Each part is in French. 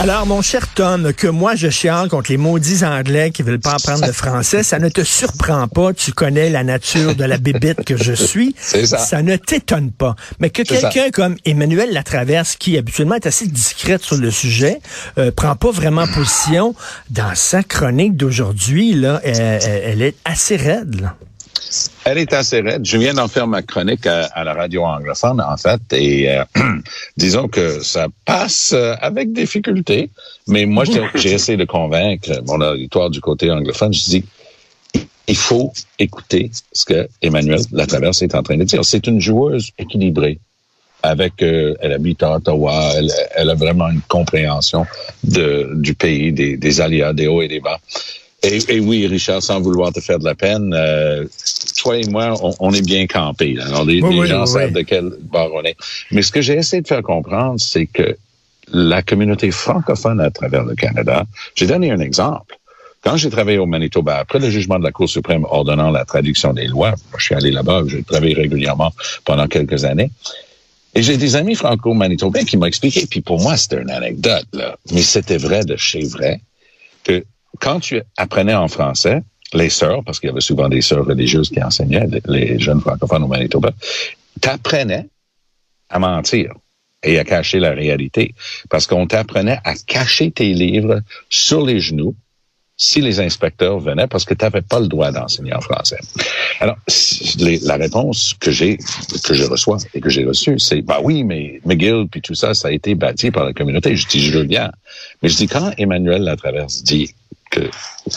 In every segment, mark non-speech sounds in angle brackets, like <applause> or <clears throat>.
Alors, mon cher Tom, que moi je chiale contre les maudits Anglais qui veulent pas apprendre le français, ça ne te surprend pas. Tu connais la nature de la bébite que je suis. <laughs> C'est ça. Ça ne t'étonne pas. Mais que quelqu'un comme Emmanuel Latraverse, qui habituellement est assez discrète sur le sujet, euh, prend pas vraiment position dans sa chronique d'aujourd'hui, là, elle, elle- elle est assez raide. Là. Elle est assez raide. Je viens d'en faire ma chronique à, à la radio anglophone, en fait, et euh, <clears throat> disons que ça passe euh, avec difficulté. Mais moi, j'ai <laughs> j'ai essayé de convaincre mon auditoire du côté anglophone. Je dis, il faut écouter ce que Emmanuel Latraverse est en train de dire. C'est une joueuse équilibrée. Avec, euh, elle habite à Ottawa, elle, elle a vraiment une compréhension de, du pays, des, des aléas, des hauts et des bas. Et, et oui, Richard, sans vouloir te faire de la peine, euh, toi et moi, on, on est bien campés. là. Alors, les, Oui, les oui, gens oui, savent de quel bord on est. Mais ce que j'ai essayé de faire comprendre, c'est que la communauté francophone à travers le Canada, j'ai donné un exemple. Quand j'ai travaillé au Manitoba, après le jugement de la Cour suprême ordonnant la traduction des lois, moi, je suis allé là-bas, j'ai travaillé régulièrement pendant quelques années, et j'ai des amis franco-manitobains qui m'ont expliqué, puis pour moi, c'était une anecdote, là, mais c'était vrai de chez vrai, que quand tu apprenais en français, les sœurs, parce qu'il y avait souvent des sœurs religieuses qui enseignaient, les- jeunes francophones au Manitoba, t'apprenais à mentir et à cacher la réalité. Parce qu'on t'apprenait à cacher tes livres sur les genoux si les inspecteurs venaient parce que tu n'avais pas le droit d'enseigner en français. Alors, la réponse que j'ai, que je reçois et que j'ai reçue, c'est, bah oui, mais McGill puis tout ça, ça a été bâti par la communauté. Je dis, je veux bien. Mais je dis, quand Emmanuel Latraverse dit que,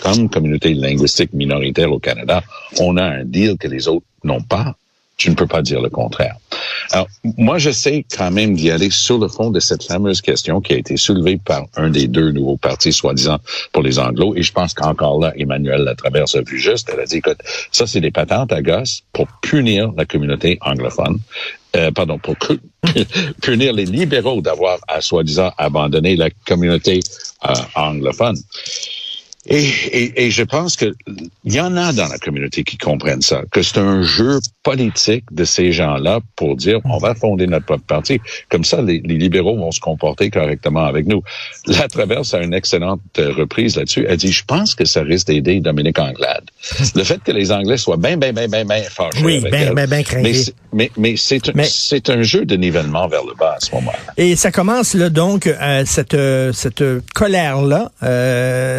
comme communauté linguistique minoritaire au Canada, on a un deal que les autres n'ont pas, tu ne peux pas dire le contraire. Alors, moi, j'essaie quand même d'y aller sur le fond de cette fameuse question qui a été soulevée par un des deux nouveaux partis, soi-disant, pour les Anglos. Et je pense qu'encore là, Emmanuel Latraverse a vu juste. Elle a dit, écoute, ça, c'est des patentes à gosse pour punir la communauté anglophone. Euh, pardon, pour <laughs> punir les libéraux d'avoir, à soi-disant, abandonné la communauté euh, anglophone. Et, et, et je pense que il y en a dans la communauté qui comprennent ça, que c'est un jeu politique de ces gens-là pour dire on va fonder notre propre parti. Comme ça, les, les libéraux vont se comporter correctement avec nous. La Traverse a une excellente euh, reprise là-dessus. Elle dit je pense que ça risque d'aider Dominique Anglade. <laughs> Le fait que les Anglais soient bien, bien, bien, bien, bien fâchés Oui, ben, ben, ben craqués. Mais, mais, mais c'est un, un jeu de nivellement vers le bas à ce moment-là. Et ça commence là donc euh, cette euh, cette colère là,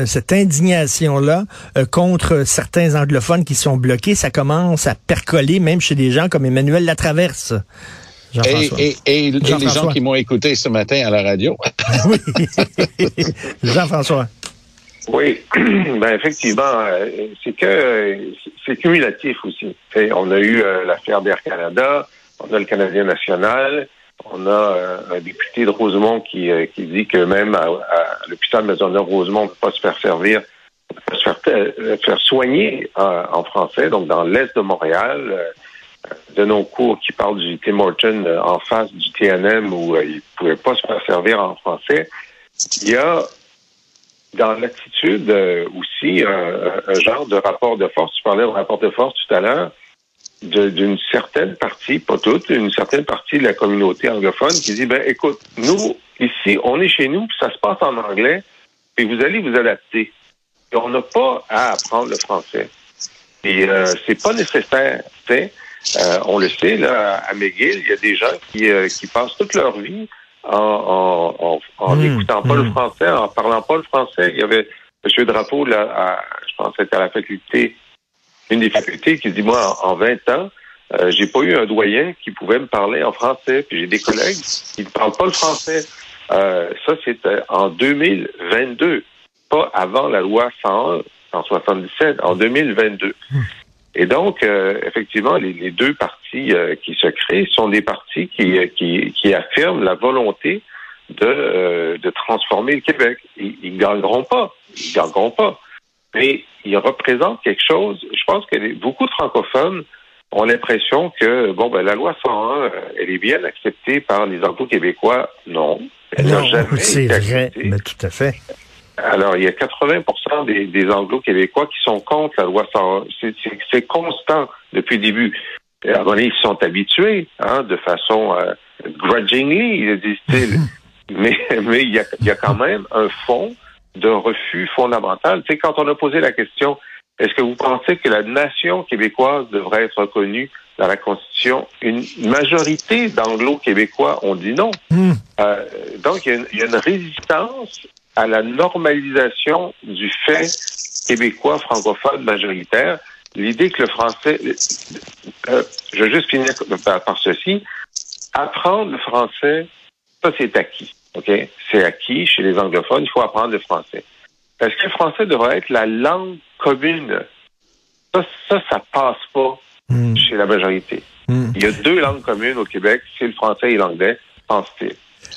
cette indignation-là euh, contre certains anglophones qui sont bloqués, ça commence à percoler même chez des gens comme Emmanuel Latraverse. Et, Jean-François. et, et, et les Jean-François. gens qui m'ont écouté ce matin à la radio, <laughs> Oui. <laughs> Jean-François. Oui, <clears throat> ben effectivement, euh, c'est que c'est cumulatif aussi. On a eu euh, l'affaire d'Air Canada, on a le Canadien national, on a euh, un député de Rosemont qui, euh, qui dit que même à, à l'hôpital Maisonneuve-Rosemont, on ne peut pas se faire servir, on peut pas se faire, euh, faire soigner euh, en français, donc dans l'est de Montréal. de nos cours qui parlent du Tim Horton en face du TNM où ils ne pouvaient pas se faire servir en français. Il y a dans l'attitude aussi un, un genre de rapport de force. Tu parlais de rapport de force tout à l'heure d'une certaine partie, pas toute, une certaine partie de la communauté anglophone qui dit ben écoute, nous ici, on est chez nous, puis ça se passe en anglais, et vous allez vous adapter. Et on n'a pas à apprendre le français. Et euh, c'est pas nécessaire, tu sais. Euh, on le sait, là, à McGill, il y a des gens qui, euh, qui passent toute leur vie en, en, en, en Mm, n'écoutant pas le français, en parlant pas le français. Il y avait M. Drapeau, là, à, je pense c'était à la faculté, une des facultés, qui dit, moi, en, en 20 ans, euh, j'ai pas eu un doyen qui pouvait me parler en français. Puis j'ai des collègues qui ne parlent pas le français. Euh, ça, c'était en 2022, pas avant la loi 101 en 77, en 2022. Et donc, euh, effectivement, les, les deux partis euh, qui se créent sont des partis qui, euh, qui, qui affirment la volonté de, euh, de transformer le Québec. Ils, ils gagneront pas. Ils gagneront pas. Mais ils représentent quelque chose. Je pense que beaucoup de francophones ont l'impression que, bon, ben, la loi 101, euh, elle est bien acceptée par les emplois québécois. Non. Elle n'a Non, jamais c'est été vrai, mais tout à fait. Alors, il y a 80 des, des anglo-québécois qui sont contre la loi 101. C'est constant depuis le début. À un moment donné, ils sont habitués, hein, de façon euh, grudgingly, disent-ils. mais mais il y a, il y a quand même un fond de refus fondamental. Tu sais, quand on a posé la question, est-ce que vous pensez que la nation québécoise devrait être reconnue dans la Constitution? Une majorité d'anglo-québécois ont dit non. Hmm. Euh, donc, il y, a une, il y, a une, résistance à la normalisation du fait québécois francophone majoritaire. L'idée que le français... Euh, je vais juste finir par, par ceci. Apprendre le français, ça c'est acquis. OK? C'est acquis chez les anglophones, il faut apprendre le français. Est-ce que le français devrait être la langue commune? Ça, ça, ça passe pas mm. chez la majorité. Mm. Il y a deux langues communes au Québec, c'est le français et l'anglais, pense-t-il.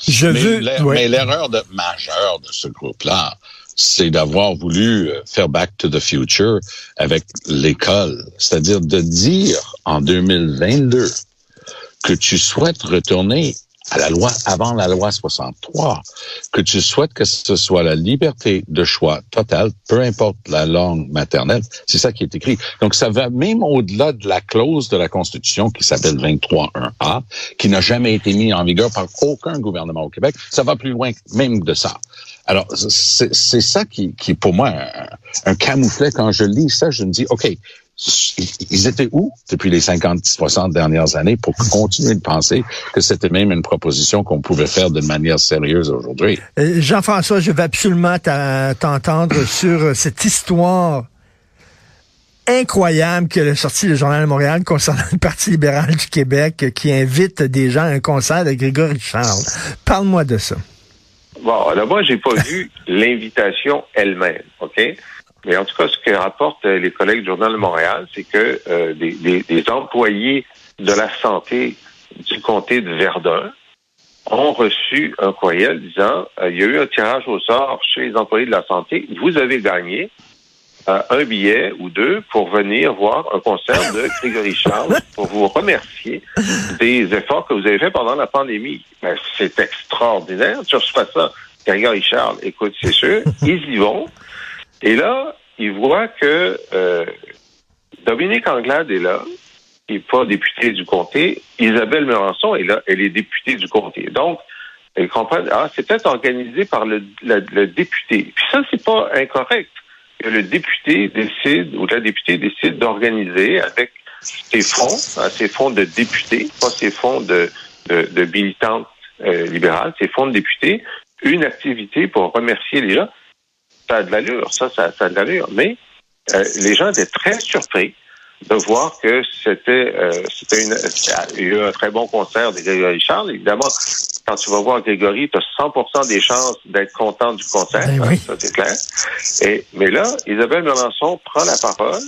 Je mais veux. Ouais. Mais l'erreur de, majeure de ce groupe-là, c'est d'avoir voulu euh, faire Back to the Future avec l'école. C'est-à-dire de dire en 2022 que tu souhaites retourner à la loi avant la loi 63, que tu souhaites que ce soit la liberté de choix totale, peu importe la langue maternelle, c'est ça qui est écrit. Donc ça va même au-delà de la clause de la Constitution qui s'appelle 23.1a, qui n'a jamais été mise en vigueur par aucun gouvernement au Québec. Ça va plus loin même de ça. Alors, c'est ça qui, qui, pour moi, un, un camouflet. Quand je lis ça, je me dis, OK, ils étaient où depuis les 50, 60 dernières années pour continuer de penser que c'était même une proposition qu'on pouvait faire de manière sérieuse aujourd'hui? Jean-François, je veux absolument t'entendre <laughs> sur cette histoire incroyable que a sorti le Journal de Montréal concernant le Parti libéral du Québec qui invite des gens à un concert de Grégory Charles. Parle-moi de ça. Bon, là, moi, j'ai pas vu <laughs> l'invitation elle-même, OK? Mais en tout cas, ce que rapportent euh, les collègues du Journal de Montréal, c'est que euh, des, des, des, employés de la santé du comté de Verdun ont reçu un courriel disant euh, il y a eu un tirage au sort chez les employés de la santé, vous avez gagné euh, un billet ou deux pour venir voir un concert de <laughs> Grégory Charles pour vous remercier des efforts que vous avez faits pendant la pandémie. Ben, c'est extraordinaire. Tu reçois ça. Grégory Charles, écoute, c'est sûr, ils y vont. Et là, il voit que euh, Dominique Anglade est là, qui n'est pas député du comté. Isabelle Melançon est là, elle est députée du comté. Donc, elle comprend, ah, c'est peut-être organisé par le, le, le, député. Puis ça, c'est pas incorrect. Que le député décide, ou la députée décide d'organiser avec ses fonds, hein, ses fonds de députés, pas ses fonds de, de, de militantes euh, libérales, ses fonds de députés, une activité pour remercier les gens ça a de l'allure, ça, ça, ça a de l'allure. Mais euh, les gens étaient très surpris de voir que c'était euh, c'était une il y a eu un très bon concert de Grégory Charles. Évidemment, quand tu vas voir Grégory, tu as 100% des chances d'être content du concert, ben oui. ça c'est clair. Et, mais là, Isabelle Melançon prend la parole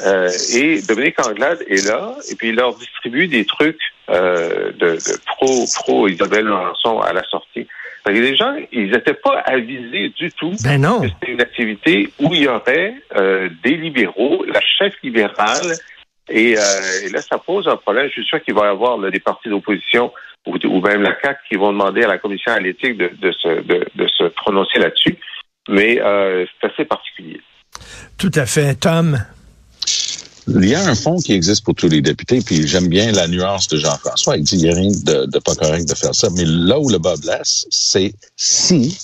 euh, et Dominique Anglade est là et puis il leur distribue des trucs euh, de, de pro pro Isabelle Melançon à la sortie. Les gens, ils n'étaient pas avisés du tout ben non. que c'était une activité où il y aurait euh, des libéraux, la chef libérale, et, euh, et, là, ça pose un problème. Je suis sûr qu'il va y avoir là, des partis d'opposition ou, ou, même la CAC qui vont demander à la commission à l'éthique de, de, se, de, de, se prononcer là-dessus. Mais euh, c'est assez particulier. Tout à fait. Tom, il y a un fonds qui existe pour tous les députés, puis j'aime bien la nuance de Jean-François. Il dit il n'y a rien de, de, pas correct de faire ça. Mais là où le bas blesse, c'est si,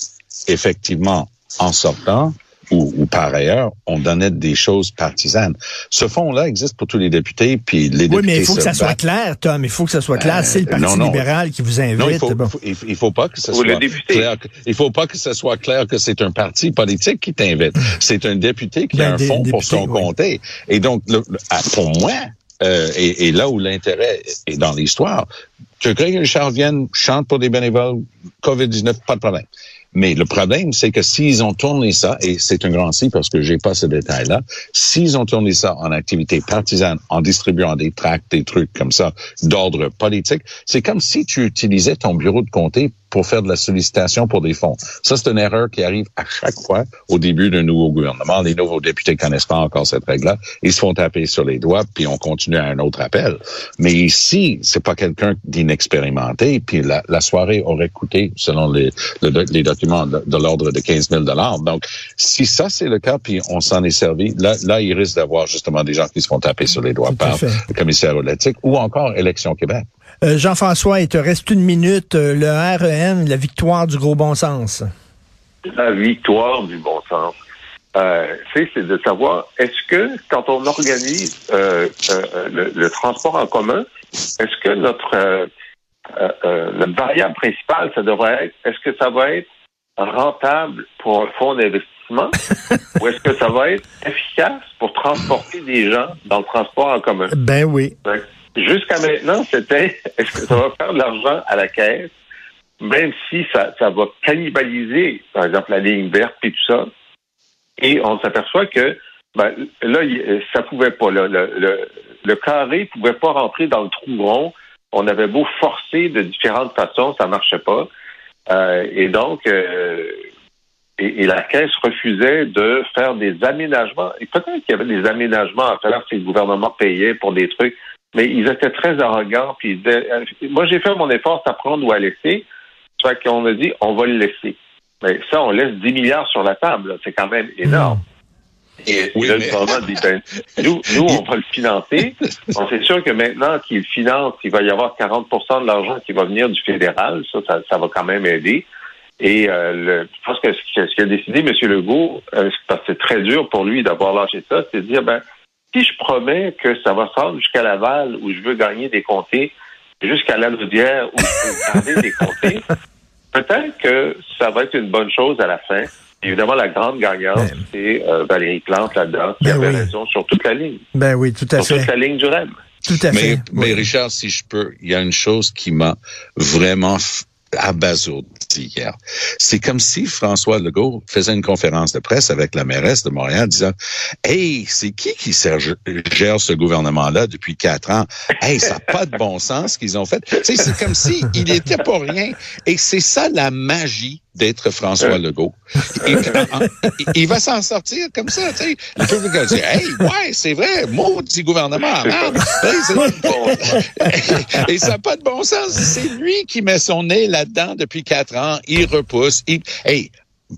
effectivement, en sortant, ou, ou, par ailleurs, on donnait des choses partisanes. Ce fonds-là existe pour tous les députés, puis les députés. Oui, mais il faut que ça soit clair, Tom. Il faut que ça soit clair. Euh, c'est le Parti non, non. libéral qui vous invite. Non, il faut, bon. il, il faut pas que ça soit clair. Il faut pas que ce soit clair que c'est un parti politique qui t'invite. <laughs> C'est un député qui ben, a un fonds pour son oui. comté. Et donc, le, pour moi, euh, et, et, là où l'intérêt est dans l'histoire, que Greg Richard vienne, chante pour des bénévoles, COVID-19, pas de problème. Mais le problème, c'est que s'ils ont tourné ça, et c'est un grand si parce que j'ai pas ce détail-là, s'ils ont tourné ça en activité partisane, en distribuant des tracts, des trucs comme ça, d'ordre politique, c'est comme si tu utilisais ton bureau de comté pour faire de la sollicitation pour des fonds. Ça, c'est une erreur qui arrive à chaque fois au début d'un nouveau gouvernement. Les nouveaux députés connaissent pas encore cette règle-là. Ils se font taper sur les doigts, puis on continue à un autre appel. Mais ici, c'est pas quelqu'un d'inexpérimenté, puis la, soirée aurait coûté, selon les, les de, de l'ordre de 15 000 Donc, si ça, c'est le cas, puis on s'en est servi, là, là il risque d'avoir justement des gens qui se font taper sur les doigts par le commissaire l'éthique ou encore Élection Québec. Euh, Jean-François, il te reste une minute. Euh, le REM, la victoire du gros bon sens. La victoire du bon sens. Euh, c'est de savoir, est-ce que quand on organise euh, euh, le, le, transport en commun, est-ce que notre, euh, notre variable principale, ça devrait être, est-ce que ça va être rentable pour un fonds d'investissement? <laughs> Ou est-ce que ça va être efficace pour transporter des gens dans le transport en commun? Ben oui. Jusqu'à maintenant, c'était est-ce que ça va faire de l'argent à la caisse, même si ça, ça va cannibaliser, par exemple, la ligne verte et tout ça. Et on s'aperçoit que ben, là, ça pouvait pas. Là, le, le, le carré pouvait pas rentrer dans le trou rond. On avait beau forcer de différentes façons, ça marchait pas. Euh, et donc, euh, et, la Caisse refusait de faire des aménagements. Et peut-être qu'il y avait des aménagements à faire si le gouvernement payait pour des trucs, mais ils étaient très arrogants. Puis euh, moi, j'ai fait mon effort, à prendre ou à laisser. Soit qu'on a dit, on va le laisser. Mais ça, on laisse 10 milliards sur la table. C'est quand même énorme. Et oui, là, mais... le dit, ben, nous, nous, on va le financer. On sait sûr que maintenant qu'il finance, il va y avoir 40% de l'argent qui va venir du fédéral. Ça, ça, ça va quand même aider. Et euh, le, je pense que ce qu'a décidé M. Legault, euh, parce que c'est très dur pour lui d'avoir lâché ça, c'est de dire, ben, si je promets que ça va rendre jusqu'à Laval, où je veux gagner des comtés, jusqu'à la Loudière, où je veux garder des comtés, <laughs> peut-être que ça va être une bonne chose à la fin. Évidemment, la grande gagnante, ben, c'est euh, Valérie Plante là-dedans, qui ben avait oui. raison sur toute la ligne. Ben oui, tout à sur fait. Sur toute la ligne du REM. Tout à mais, fait. Mais oui. Richard, si je peux, il y a une chose qui m'a vraiment abasourdi hier. C'est comme si François Legault faisait une conférence de presse avec la mairesse de Montréal disant Hey, c'est qui qui gère ce gouvernement-là depuis quatre ans? Hey, ça n'a pas de bon sens ce qu'ils ont fait. C'est comme si il n'était pas rien. Et c'est ça la magie d'être François Legault. Et, il va s'en sortir comme ça, tu sais. Le public va dire, hey, ouais, c'est vrai, maudit gouvernement, merde. et ça n'a pas de bon sens. C'est lui qui met son nez là-dedans depuis quatre ans. Il repousse. Il, hey,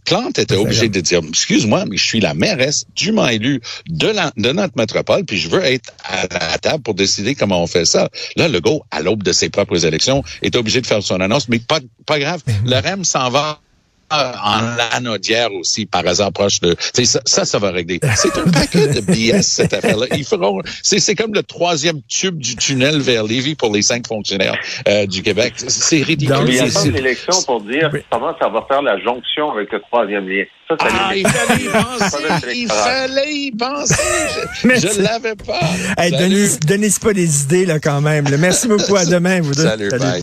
Plante était obligé de dire, excuse-moi, mais je suis la mairesse dûment élue de, la, de notre métropole, puis je veux être à la table pour décider comment on fait ça. Là, Legault, à l'aube de ses propres élections, est obligé de faire son annonce, mais pas, pas grave. Le REM s'en va en lanaudière aussi, par hasard proche de... Ça, ça, ça va régler. C'est un paquet de BS, cette affaire-là. Ils feront... C'est comme le troisième tube du tunnel vers Lévis pour les cinq fonctionnaires euh, du Québec. C'est ridicule. Donc, il y a pas l'élection pour dire comment ça va faire la jonction avec le troisième lien. Ça, ça ah, il fallait y penser. il fallait y penser. Je, je l'avais pas. Hey, donnez, donnez pas des idées, là, quand même. Merci beaucoup. À <laughs> demain, vous deux. Salut, Salut. Bye.